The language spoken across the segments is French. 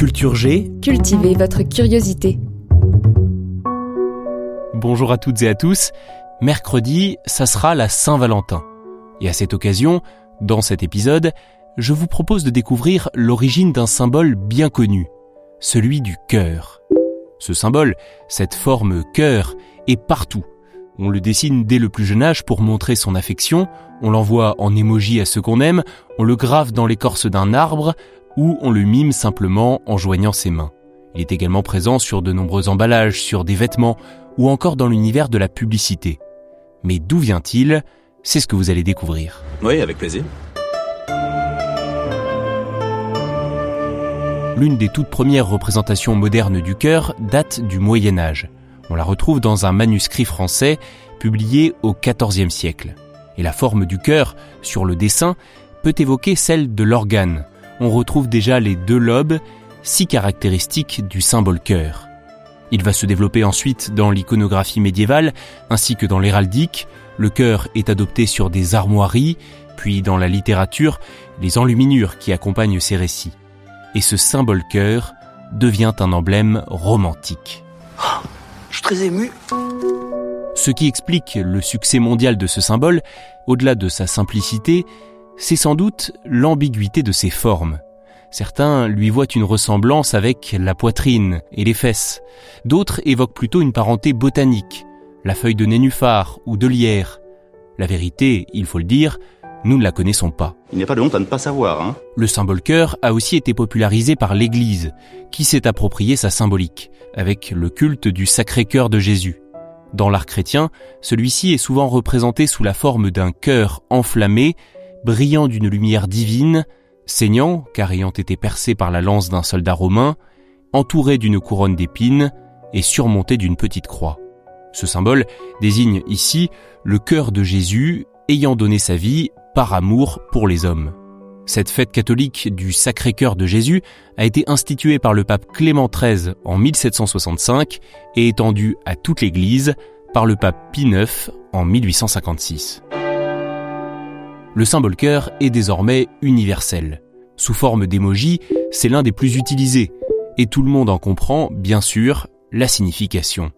Culture G. Cultivez votre curiosité. Bonjour à toutes et à tous. Mercredi, ça sera la Saint-Valentin. Et à cette occasion, dans cet épisode, je vous propose de découvrir l'origine d'un symbole bien connu, celui du cœur. Ce symbole, cette forme cœur, est partout. On le dessine dès le plus jeune âge pour montrer son affection, on l'envoie en émoji à ceux qu'on aime, on le grave dans l'écorce d'un arbre, ou on le mime simplement en joignant ses mains. Il est également présent sur de nombreux emballages, sur des vêtements, ou encore dans l'univers de la publicité. Mais d'où vient-il? C'est ce que vous allez découvrir. Oui, avec plaisir. L'une des toutes premières représentations modernes du cœur date du Moyen Âge. On la retrouve dans un manuscrit français publié au XIVe siècle. Et la forme du cœur sur le dessin peut évoquer celle de l'organe. On retrouve déjà les deux lobes, si caractéristiques du symbole cœur. Il va se développer ensuite dans l'iconographie médiévale ainsi que dans l'héraldique. Le cœur est adopté sur des armoiries, puis dans la littérature, les enluminures qui accompagnent ces récits. Et ce symbole cœur devient un emblème romantique. Je suis très ému. Ce qui explique le succès mondial de ce symbole, au-delà de sa simplicité, c'est sans doute l'ambiguïté de ses formes. Certains lui voient une ressemblance avec la poitrine et les fesses. D'autres évoquent plutôt une parenté botanique, la feuille de nénuphar ou de lierre. La vérité, il faut le dire, nous ne la connaissons pas. Il n'y a pas de honte à ne pas savoir, hein. Le symbole cœur a aussi été popularisé par l'Église, qui s'est approprié sa symbolique, avec le culte du Sacré-Cœur de Jésus. Dans l'art chrétien, celui-ci est souvent représenté sous la forme d'un cœur enflammé, brillant d'une lumière divine, saignant car ayant été percé par la lance d'un soldat romain, entouré d'une couronne d'épines et surmonté d'une petite croix. Ce symbole désigne ici le cœur de Jésus ayant donné sa vie par amour pour les hommes. Cette fête catholique du Sacré-Cœur de Jésus a été instituée par le pape Clément XIII en 1765 et étendue à toute l'Église par le pape Pie IX en 1856. Le symbole cœur est désormais universel. Sous forme d'émoji, c'est l'un des plus utilisés, et tout le monde en comprend, bien sûr, la signification.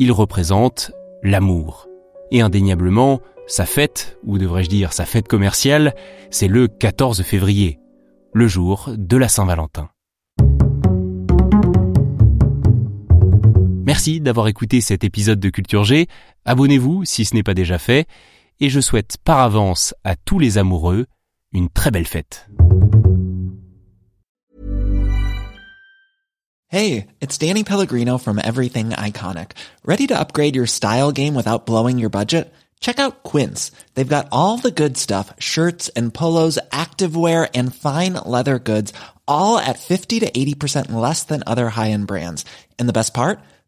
Il représente l'amour. Et indéniablement, sa fête, ou devrais-je dire sa fête commerciale, c'est le 14 février, le jour de la Saint-Valentin. Merci d'avoir écouté cet épisode de Culture G. Abonnez-vous si ce n'est pas déjà fait. Et je souhaite par avance à tous les amoureux une très belle fête. Hey, it's Danny Pellegrino from Everything Iconic. Ready to upgrade your style game without blowing your budget? Check out Quince. They've got all the good stuff, shirts and polos, activewear and fine leather goods, all at 50 to 80% less than other high-end brands. And the best part?